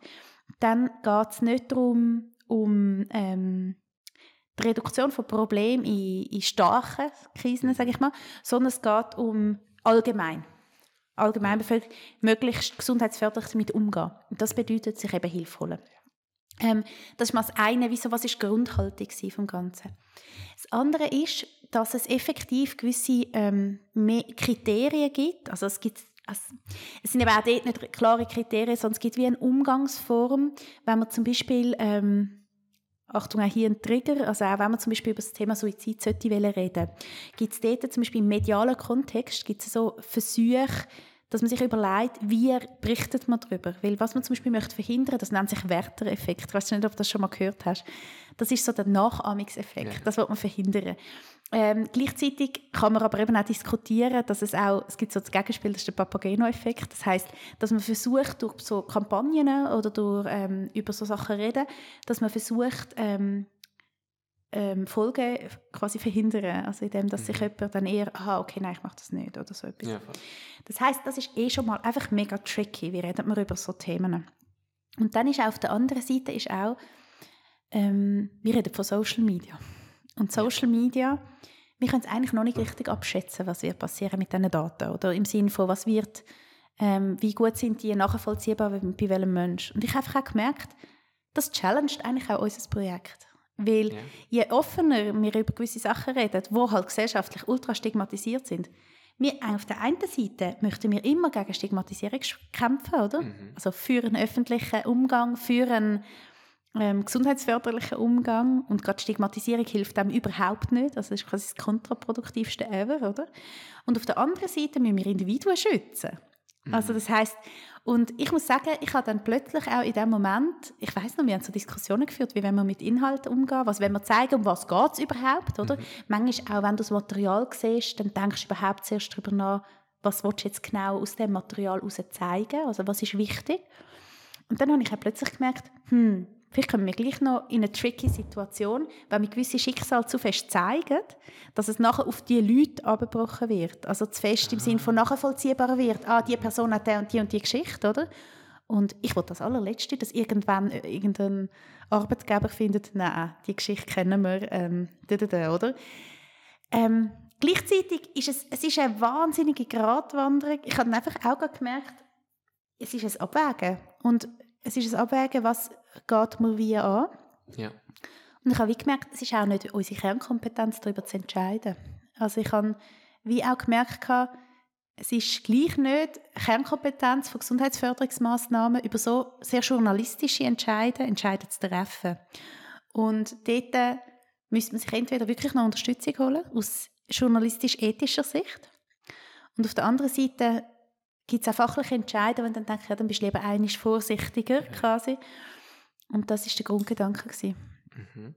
dann geht es nicht darum, um ähm, die Reduktion von Problemen in, in starken Krisen, sage ich mal, sondern es geht um allgemein. Allgemeinbevölkerung möglichst gesundheitsförderlich damit umgehen. Und das bedeutet, sich eben Hilfe holen. Ähm, das ist mal das eine, wieso, was ist die Grundhaltung vom Ganzen. Das andere ist, dass es effektiv gewisse ähm, Kriterien gibt. Also es gibt also, es sind eben auch dort nicht klare Kriterien, sondern es gibt wie eine Umgangsform, wenn man zum Beispiel ähm, Achtung, auch hier ein Trigger, also auch wenn man zum Beispiel über das Thema Suizid sollte reden gibt es dort zum Beispiel im medialen Kontext gibt es so Versuche, dass man sich überlegt, wie berichtet man darüber. Weil was man zum Beispiel möchte verhindern, das nennt sich Werter-Effekt. Ich weiß nicht, ob du das schon mal gehört hast. Das ist so der Nachahmungseffekt. Ja. Das will man verhindern. Ähm, gleichzeitig kann man aber eben auch diskutieren, dass es auch, es gibt so das Gegenspiel, das ist der Papageno-Effekt. Das heißt, dass man versucht, durch so Kampagnen oder durch, ähm, über so Sachen reden, dass man versucht, ähm, ähm, Folgen quasi verhindern, also indem, dass sich mhm. jemand dann eher, aha, okay, nein, ich mache das nicht oder so etwas. Ja, das heißt, das ist eh schon mal einfach mega tricky, wie redet man über so Themen. Und dann ist auf der anderen Seite ist auch, ähm, wir reden von Social Media. Und Social Media, wir können es eigentlich noch nicht richtig abschätzen, was wird passieren mit diesen Daten, oder im Sinne von, was wird, ähm, wie gut sind die nachvollziehbar bei welchem Mensch. Und ich habe einfach auch gemerkt, das challenged eigentlich auch unser Projekt. Weil ja. je offener wir über gewisse Sachen reden, die halt gesellschaftlich ultra stigmatisiert sind, wir auf der einen Seite möchten wir immer gegen Stigmatisierung kämpfen, oder? Mhm. Also für einen öffentlichen Umgang, für einen ähm, gesundheitsförderlichen Umgang und gerade Stigmatisierung hilft dem überhaupt nicht. Also das ist quasi das kontraproduktivste ever, oder? Und auf der anderen Seite müssen wir Individuen schützen. Mhm. Also das heißt, und ich muss sagen, ich habe dann plötzlich auch in dem Moment, ich weiß noch, wir haben so Diskussionen geführt, wie wenn wir mit Inhalten umgehen, was wenn wir zeigen, um was geht es überhaupt, oder? Mhm. Manchmal auch, wenn du das Material siehst, dann denkst du überhaupt zuerst darüber nach, was willst du jetzt genau aus dem Material heraus zeigen, also was ist wichtig. Und dann habe ich auch plötzlich gemerkt, hm, Vielleicht kommen wir gleich noch in eine tricky Situation, wenn wir gewisse Schicksale zu fest zeigen, dass es nachher auf die Leute abgebrochen wird. Also zu fest im Sinne von nachvollziehbar wird. Ah, die Person hat die und die und die Geschichte, oder? Und ich wollte das allerletzte, dass irgendwann äh, irgendein Arbeitgeber findet, nein, die Geschichte kennen wir, ähm, oder? Ähm, gleichzeitig ist es, es ist eine wahnsinnige Gratwanderung. Ich habe einfach auch gemerkt, es ist ein Abwägen. Und es ist ein Abwägen, was geht mir wie an. Ja. Und ich habe wie gemerkt, es ist auch nicht unsere Kernkompetenz, darüber zu entscheiden. Also ich habe wie auch gemerkt, es ist gleich nicht Kernkompetenz von Gesundheitsförderungsmaßnahmen über so sehr journalistische Entscheidungen Entscheidungen zu treffen. Und dort müsste man sich entweder wirklich noch Unterstützung holen, aus journalistisch-ethischer Sicht. Und auf der anderen Seite gibt es auch fachliche Entscheidungen, wenn dann denke, ja, dann bist du lieber einiges vorsichtiger quasi. Und das ist der Grundgedanke Mhm.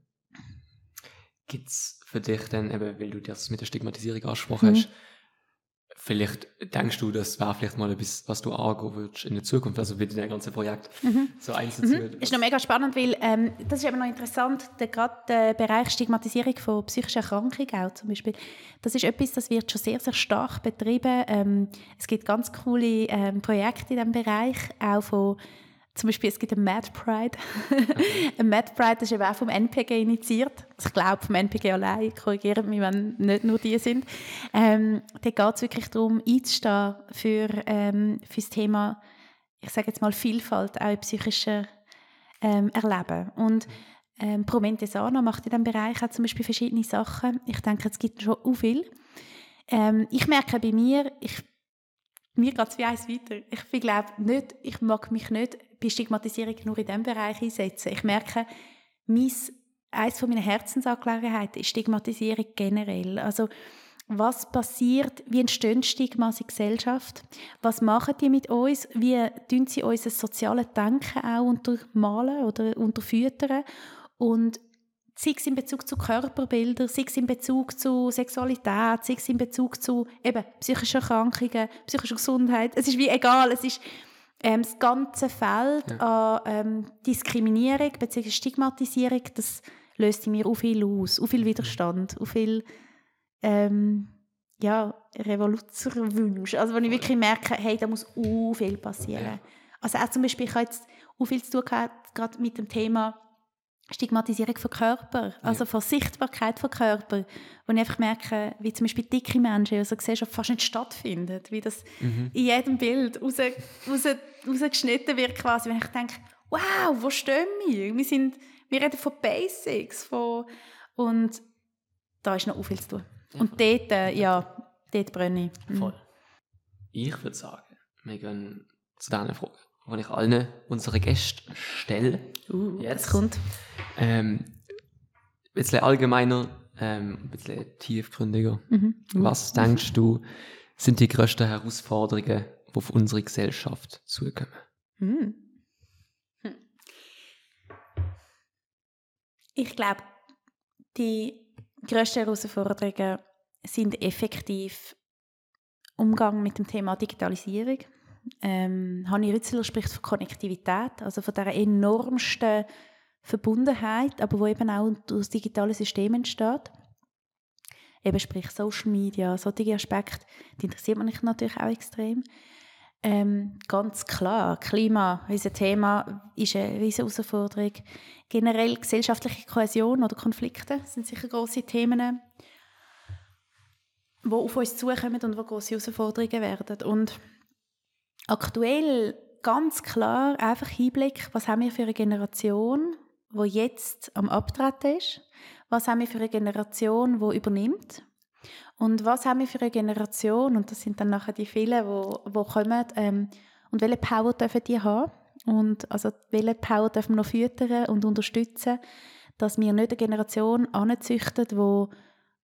Gibt es für dich dann, eben, weil du das mit der Stigmatisierung angesprochen mhm. hast, vielleicht denkst du, das wäre vielleicht mal etwas, was du angehen würdest in der Zukunft, also mit dem ganzen Projekt mhm. so einzuziehen? Mhm. Ist noch mega spannend, weil ähm, das ist eben noch interessant, der, gerade der Bereich Stigmatisierung von psychischen Erkrankungen auch zum Beispiel, das ist etwas, das wird schon sehr, sehr stark betrieben. Ähm, es gibt ganz coole ähm, Projekte in diesem Bereich, auch von zum Beispiel, es gibt ein Mad Pride. Okay. ein Mad Pride ist eben auch vom NPG initiiert. Also ich glaube, vom NPG allein, korrigieren mich, wenn nicht nur die sind. Ähm, da geht es wirklich darum, einzustehen für, ähm, für das Thema, ich sage jetzt mal, Vielfalt, auch im psychischen ähm, Erleben. Und ähm, Promente Sana macht in diesem Bereich auch zum Beispiel verschiedene Sachen. Ich denke, es gibt schon auch viel. Ähm, ich merke bei mir, ich mir geht es wie eins weiter. Ich glaube nicht, ich mag mich nicht bei Stigmatisierung nur in diesem Bereich einsetzen. Ich merke, mein, eines meiner Herzensangelegenheiten ist Stigmatisierung generell. Also was passiert, wie entstehen Stigmas in Gesellschaft, was machen die mit uns, wie tun sie unser soziales Denken auch untermalen oder unterfüttern und sei es in Bezug zu Körperbildern, sei es in Bezug zu Sexualität, sei es in Bezug zu eben psychischen Erkrankungen, psychischer Gesundheit. Es ist wie egal, es ist ähm, das ganze Feld ja. an ähm, Diskriminierung bzw. Stigmatisierung, das löst in mir auch viel aus, auch viel Widerstand, auch viel ähm, ja, Revoluzerwünsche. Also wenn ich wirklich merke, hey, da muss auch viel passieren. Ja. Also auch zum Beispiel, ich habe jetzt auch viel zu tun gehabt, gerade mit dem Thema Stigmatisierung von Körper, also ja. von Sichtbarkeit von Körper, wo ich einfach merke, wie zum Beispiel dicke Menschen in unserer Gesellschaft fast nicht stattfindet, wie das mhm. in jedem Bild raus, raus, rausgeschnitten wird quasi, wenn ich denke, wow, wo stehen wir? Wir, sind, wir reden von Basics, von, und da ist noch viel zu tun. Ja. Und dort, äh, ja, dort brenne ich. Mhm. Voll. Ich würde sagen, wir gehen zu deiner Frage die ich allen unseren Gästen stelle. Uh, jetzt kommt. Ähm, ein bisschen allgemeiner, ähm, ein bisschen tiefgründiger. Mhm. Was denkst du, sind die größten Herausforderungen, die auf unsere Gesellschaft zukommen? Mhm. Hm. Ich glaube, die größten Herausforderungen sind effektiv Umgang mit dem Thema Digitalisierung ähm, Hanni Rützler spricht von Konnektivität, also von der enormsten Verbundenheit, aber wo eben auch durch digitale System entsteht. Eben sprich Social Media, solche Aspekte, die interessiert mich natürlich auch extrem. Ähm, ganz klar, Klima, unser Thema, ist eine riesige Herausforderung. Generell gesellschaftliche Kohäsion oder Konflikte sind sicher große Themen, die auf uns zukommen und die große Herausforderungen werden. Und aktuell ganz klar einfach Hinblick, was haben wir für eine Generation, wo jetzt am Abtreten ist, was haben wir für eine Generation, wo übernimmt? Und was haben wir für eine Generation und das sind dann nachher die vielen, wo, wo kommen ähm, und welche Power dürfen die haben? Und also welche Power dürfen wir noch füttern und unterstützen, dass wir nicht eine Generation anzüchten, wo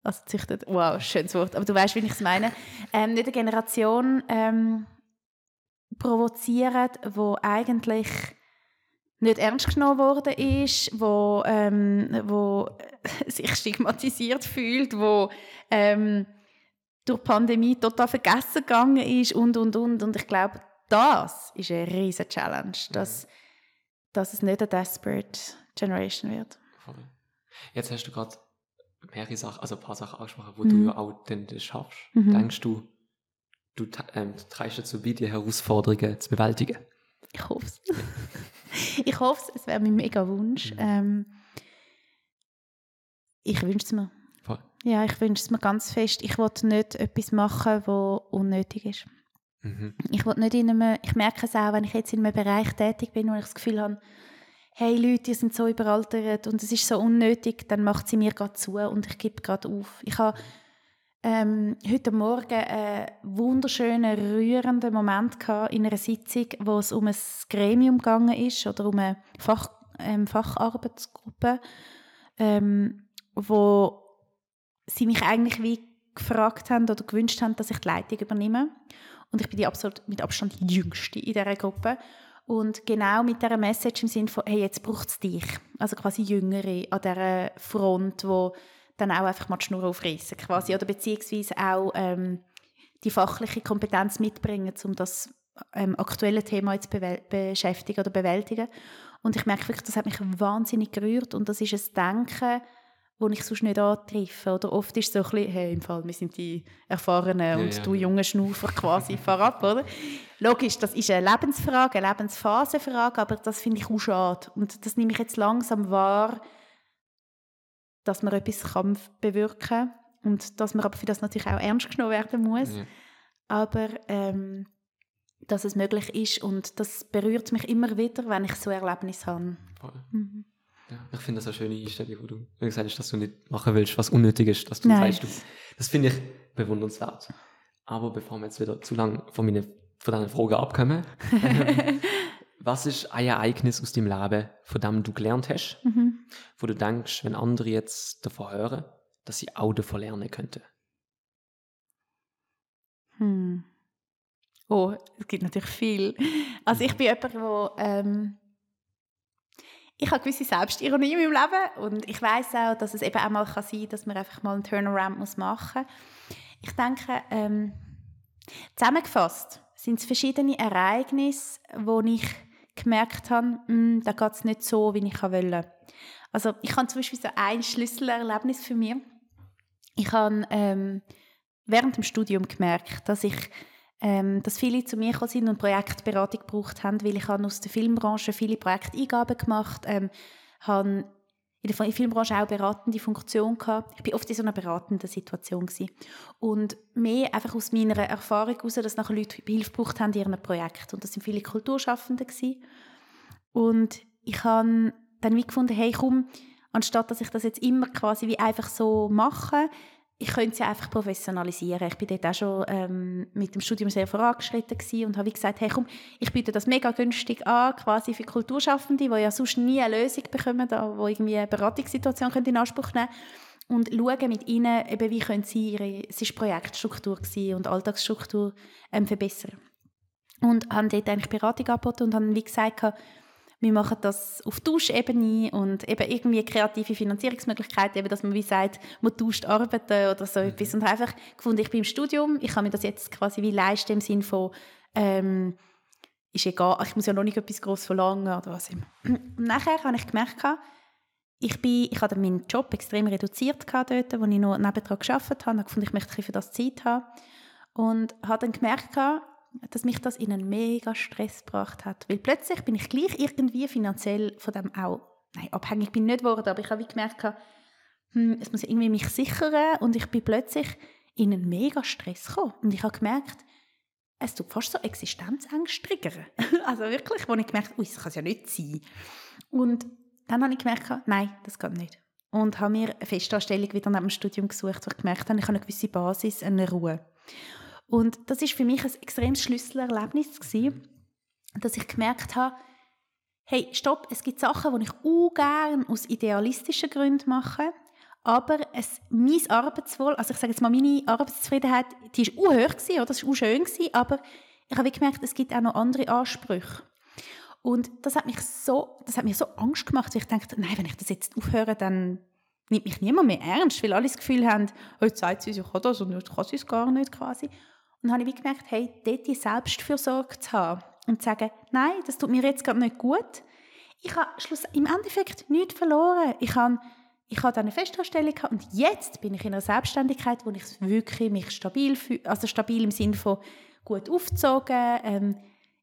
also züchtet, wow, schönes Wort, aber du weißt, wie ich es meine, ähm, nicht eine Generation ähm, provozieren, wo eigentlich nicht ernst genommen worden ist, wo, ähm, wo sich stigmatisiert fühlt, wo ähm, durch die Pandemie total vergessen gegangen ist und, und, und. Und ich glaube, das ist eine riesige Challenge, dass, dass es nicht eine desperate Generation wird. Jetzt hast du gerade mehrere Sachen, also ein paar Sachen angesprochen, wo mhm. du ja auch dann schaffst. Mhm. Denkst du, du ähm, trägst dazu bei, die Herausforderungen zu bewältigen. Ich hoffe es. ich hoffe es, es wäre mein mega Wunsch. Mhm. Ähm, ich wünsche es mir. Voll. Ja, ich wünsche es mir ganz fest. Ich will nicht etwas machen, was unnötig ist. Mhm. Ich will nicht in einem, ich merke es auch, wenn ich jetzt in einem Bereich tätig bin, wo ich das Gefühl habe, hey Leute, ihr sind so überaltert und es ist so unnötig, dann macht sie mir gerade zu und ich gebe gerade auf. Ich habe ähm, heute Morgen einen wunderschönen, rührenden Moment in einer Sitzung, wo es um ein Gremium gegangen ist oder um eine Fach, ähm, Facharbeitsgruppe, ähm, wo sie mich eigentlich wie gefragt haben oder gewünscht haben, dass ich die Leitung übernehme. Und ich bin die absolut mit Abstand die Jüngste in dieser Gruppe. Und genau mit dieser Message im Sinne von, hey, jetzt braucht es dich. Also quasi Jüngere an dieser Front, wo dann auch einfach mal die Schnur aufreißen quasi oder beziehungsweise auch ähm, die fachliche Kompetenz mitbringen, um das ähm, aktuelle Thema jetzt be beschäftigen oder bewältigen. Und ich merke wirklich, das hat mich wahnsinnig gerührt und das ist ein Denken, wo ich sonst nicht antreffe. Oder oft ist es so ein bisschen, hey, im Fall, wir sind die Erfahrenen und ja, du ja. junge Schnaufer quasi vorab, oder? Logisch, das ist eine Lebensfrage, eine Lebensphasenfrage, aber das finde ich auch schade. Und das nehme ich jetzt langsam wahr, dass man etwas kann bewirken kann und dass man aber für das natürlich auch ernst genommen werden muss. Ja. Aber ähm, dass es möglich ist und das berührt mich immer wieder, wenn ich so Erlebnisse habe. Mhm. Ja, ich finde das eine schöne Einstellung, wo du gesagt hast, dass du nicht machen willst, was unnötig ist, dass du Nein. sagst, du, das finde ich bewundernswert. Aber bevor wir jetzt wieder zu lange von, meine, von deinen Fragen abkommen, ähm, was ist ein Ereignis aus deinem Leben, von dem du gelernt hast, Mhm. wo du denkst, wenn andere jetzt davon hören, dass sie auch davon lernen könnten? Hm. Oh, es gibt natürlich viel. Also ich bin jemand, wo ähm, ich habe gewisse Selbstironie in meinem Leben und ich weiß auch, dass es eben auch mal kann sein kann, dass man einfach mal einen Turnaround muss machen muss. Ich denke, ähm, zusammengefasst sind es verschiedene Ereignisse, wo ich gemerkt habe, hm, da geht es nicht so, wie ich wollte. Also ich habe zum Beispiel so ein Schlüsselerlebnis für mich. Ich habe ähm, während dem Studium gemerkt, dass ich ähm, dass viele zu mir gekommen sind und Projektberatung gebraucht haben, weil ich habe aus der Filmbranche viele Projekteingaben gemacht ähm, habe in der Filmbranche auch beratende Funktion gehabt. Ich bin oft in so einer beratenden Situation gewesen. und mehr einfach aus meiner Erfahrung heraus, dass nachher Leute Hilfe gebraucht haben in ihren Projekt und das sind viele Kulturschaffende gewesen. und ich habe dann wie gefunden, hey komm, anstatt dass ich das jetzt immer quasi wie einfach so mache, ich könnte ja einfach professionalisieren. Ich bin dort auch schon ähm, mit dem Studium sehr vorangeschritten gewesen und habe gesagt, hey komm, ich biete das mega günstig an, quasi für Kulturschaffende, die ja sonst nie eine Lösung bekommen, da, wo irgendwie eine Beratungssituation können in Anspruch nehmen und schauen mit ihnen, eben, wie können sie ihre, es Projektstruktur und Alltagsstruktur ähm, verbessern. Und haben dort eigentlich Beratung angeboten und haben wie gesagt, wir machen das auf Tauschebene und eben irgendwie kreative Finanzierungsmöglichkeiten, eben, dass man wie sagt, man tauscht Arbeiten oder so etwas. Und habe einfach gefunden, ich bin im Studium, ich kann mir das jetzt quasi wie leisten im Sinne von, ähm, ist egal, ich muss ja noch nicht etwas groß verlangen oder was immer. Und nachher habe ich gemerkt, ich, bin, ich hatte meinen Job extrem reduziert dort, wo ich noch nebendran gearbeitet habe. Ich gefunden, ich möchte für das Zeit haben. Und habe dann gemerkt, dass mich das in einen mega Stress gebracht hat. Weil plötzlich bin ich gleich irgendwie finanziell von dem auch, nein, abhängig bin ich nicht geworden, aber ich habe gemerkt, hm, es muss irgendwie mich sichern und ich bin plötzlich in einen mega Stress gekommen. Und ich habe gemerkt, es tut fast so Existenzängste triggern. also wirklich, wo ich gemerkt habe, das kann ja nicht sein. Und dann habe ich gemerkt, nein, das geht nicht. Und habe mir eine Festanstellung wieder nach dem Studium gesucht, wo ich gemerkt habe, ich habe eine gewisse Basis, eine Ruhe. Und das ist für mich ein extremes Schlüsselerlebnis gewesen, dass ich gemerkt habe, hey, stopp, es gibt Sachen, die ich auch gerne aus idealistischen Gründen mache, aber es, mein Arbeitswohl, also ich sage jetzt mal, meine Arbeitszufriedenheit, die auch hoch, gewesen, oder? das war auch schön, gewesen, aber ich habe gemerkt, es gibt auch noch andere Ansprüche. Und das hat mich so, das hat mir so Angst gemacht, weil ich dachte, nein, wenn ich das jetzt aufhöre, dann nimmt mich niemand mehr ernst, weil alle das Gefühl haben, heute sagt sie, ich kann das und heute kann sie es gar nicht quasi. Dann habe ich wie gemerkt, hey, dort die Selbstfürsorge zu haben und zu sagen, nein, das tut mir jetzt gerade nicht gut. Ich habe im Endeffekt nichts verloren. Ich habe, ich habe eine Festanstellung und jetzt bin ich in einer Selbstständigkeit, wo ich wirklich mich stabil fühle, also stabil im Sinne von gut aufgezogen, ähm,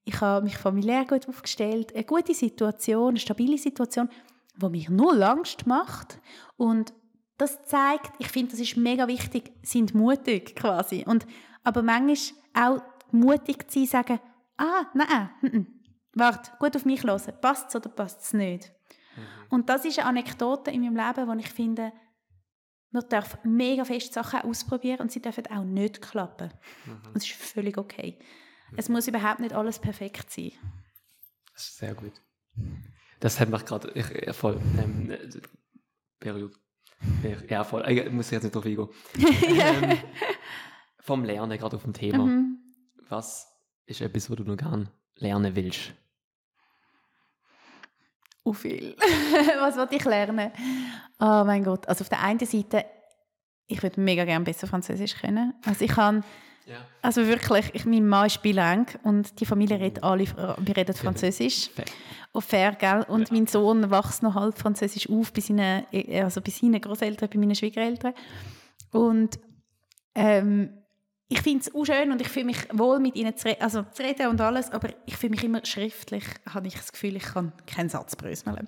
ich habe mich familiär gut aufgestellt, eine gute Situation, eine stabile Situation, die mir null Angst macht und das zeigt, ich finde, das ist mega wichtig, sind mutig quasi. Und, aber manchmal auch mutig zu sein, sagen, ah, nein, n -n, warte, gut auf mich hören, passt es oder passt es nicht. Mhm. Und das ist eine Anekdote in meinem Leben, wo ich finde, man darf mega fest Sachen ausprobieren und sie dürfen auch nicht klappen. Mhm. Und das ist völlig okay. Es muss überhaupt nicht alles perfekt sein. Das ist sehr gut. Das hat mich gerade ich, voll. Ähm, berührt. Ja, voll. Ich muss jetzt nicht drauf eingehen. ähm, vom Lernen, gerade auf dem Thema. Mhm. Was ist etwas, was du noch gerne lernen willst? Uh, viel. Was wollte ich lernen? Oh mein Gott. Also auf der einen Seite, ich würde mega gerne besser Französisch können. Also ich habe Ja. Also wirklich, ich, mein Mann ist bilang und die Familie redet alle, wir reden Französisch. Fair. Oh, fair, gell? Und mein Sohn wächst noch halb Französisch auf bei seinen, also bei seinen Großeltern, bei meinen Schwiegereltern. Und ähm, ich finde es auch schön und ich fühle mich wohl mit ihnen zu, re also zu reden und alles, aber ich fühle mich immer schriftlich, habe ich das Gefühl, ich kann keinen Satz bröseln.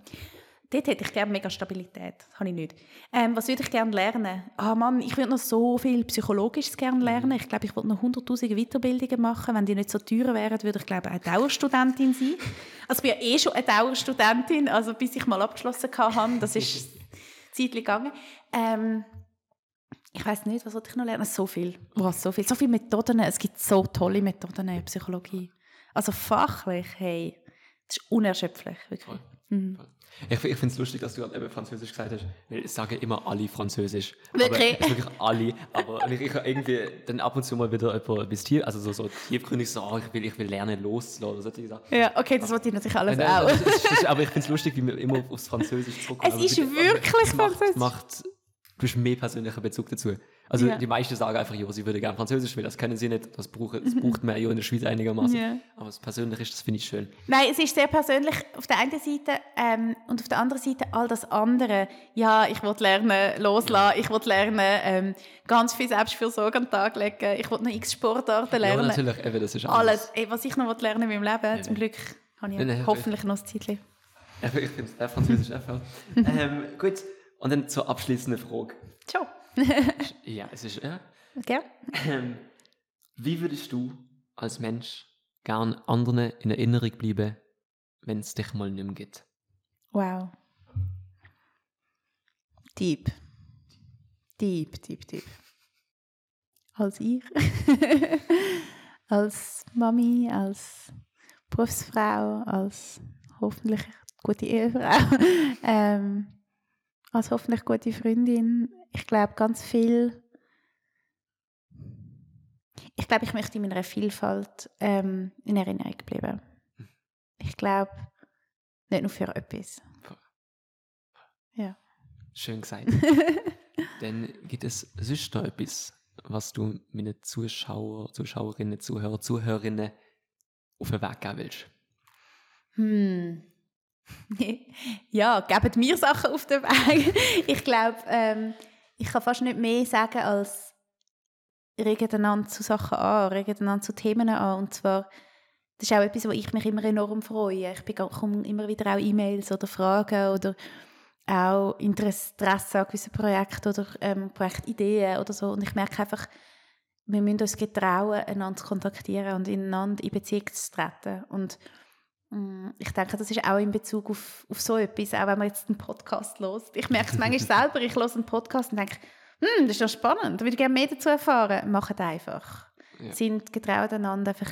Dort hätte ich gerne mega Stabilität, das habe ich nicht. Ähm, was würde ich gerne lernen? Ah Mann, ich würde noch so viel Psychologisches gerne lernen. Ich glaube, ich würde noch 100'000 Weiterbildungen machen. Wenn die nicht so teuer wären, würde ich glaube eine Dauerstudentin sein. Also ich bin ja eh schon eine Dauerstudentin, also bis ich mal abgeschlossen habe, das ist Zeit gegangen. Ähm, ich weiß nicht, was wollte ich noch lernen? So viel. Was, so viel. So viele Methoden. Es gibt so tolle Methoden in Psychologie. Also fachlich, hey, das ist unerschöpflich, wirklich. Voll. Mhm. Ich, ich finde es lustig, dass du gerade eben Französisch gesagt hast. weil Ich sage immer alle Französisch. Wirklich? Aber, wirklich alle. Aber ich, ich irgendwie dann ab und zu mal wieder etwas tief, also so, so tiefgründig so, oh, ich, will, ich will lernen loszulassen Sachen. Ja, okay, das wollte ich natürlich alles Nein, nein, auch. ist- aber ich finde es lustig, wie wir immer aufs Französisch zurückkommen. Es ist wirklich- wirklich es macht, Französisch. Macht, du hast mehr persönlichen Bezug dazu. Also Ja. die meisten sagen einfach, ja, sie würde gerne Französisch, weil das können sie nicht. Das braucht, das braucht man ja in der Schweiz einigermaßen. Ja. Aber das Persönliche ist, das finde ich schön. Nein, es ist sehr persönlich auf der einen Seite ähm, und auf der anderen Seite all das andere. Ja, ich will lernen loslassen, ich will lernen ähm, ganz viel Selbstfürsorge an den Tag legen, ich will noch x Sportarten Ja, lernen. natürlich, eben, das ist Alles, ey, was ich noch will lernen in meinem Leben, zum Glück habe ich nein, hoffentlich noch ein Zeitchen. Ich, finde es Französisch einfach. ähm, gut, und dann zur abschließenden Frage. Ciao. Ja, es ist, ja. Okay. Ähm, wie würdest du als Mensch gern anderen in Erinnerung bleiben, wenn es dich mal nicht mehr gibt? Wow. Deep. Deep, deep, deep. Als ich. als Mami, als Berufsfrau, als hoffentlich gute Ehefrau, ähm, als hoffentlich gute Freundin. Ich glaube, ganz viel. Ich glaube, ich möchte in meiner Vielfalt ähm, in Erinnerung bleiben. Ich glaube, nicht nur für etwas. Ja. Schön gesagt. Dann gibt es sonst noch etwas, was du meinen Zuschauer, Zuschauerinnen, Zuhörer, Zuhörerinnen auf den Weg geben willst? Hm. ja, gebt mir Sachen auf den Weg. ich glaube, ähm, ich kann fast nicht mehr sagen als regen einander zu Sachen an, regen einander zu Themen an. Und zwar, das ist auch etwas, wo ich mich immer enorm freue. Ich bekomme immer wieder auch E-Mails oder Fragen oder auch Interesse an gewissen Projekten oder ähm, Projektideen oder so. Und ich merke einfach, wir müssen uns getrauen, einander zu kontaktieren und ineinander in Beziehung zu treten. Und ich denke, das ist auch in Bezug auf, auf so etwas, auch wenn man jetzt einen Podcast hört. Ich merke es manchmal selber, ich höre einen Podcast und denke, hm, das ist doch spannend, da würde ich gerne mehr dazu erfahren. Macht einfach. Ja. Sind getraut, einander einfach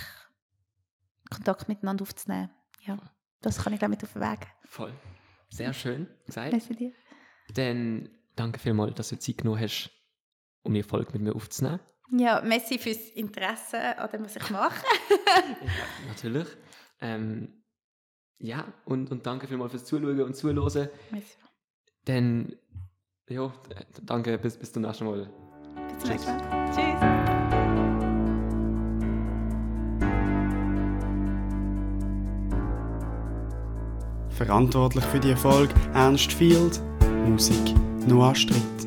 Kontakt miteinander aufzunehmen. Ja, das kann ich glaube mit auf den Weg. Voll. Sehr schön gesagt. Merci dir. Dann danke vielmals, dass du Zeit genommen hast, um die Folge mit mir aufzunehmen. Ja, merci fürs Interesse an dem, was ich mache. Natürlich. Ähm, ja, und, und danke vielmals fürs Zuschauen und Zuhören. merci. Dann, ja, danke, bis, bis zum nächsten Mal. Bis zum nächsten Mal. Tschüss. Verantwortlich für die Erfolg Ernst Field, Musik Noah Stritt.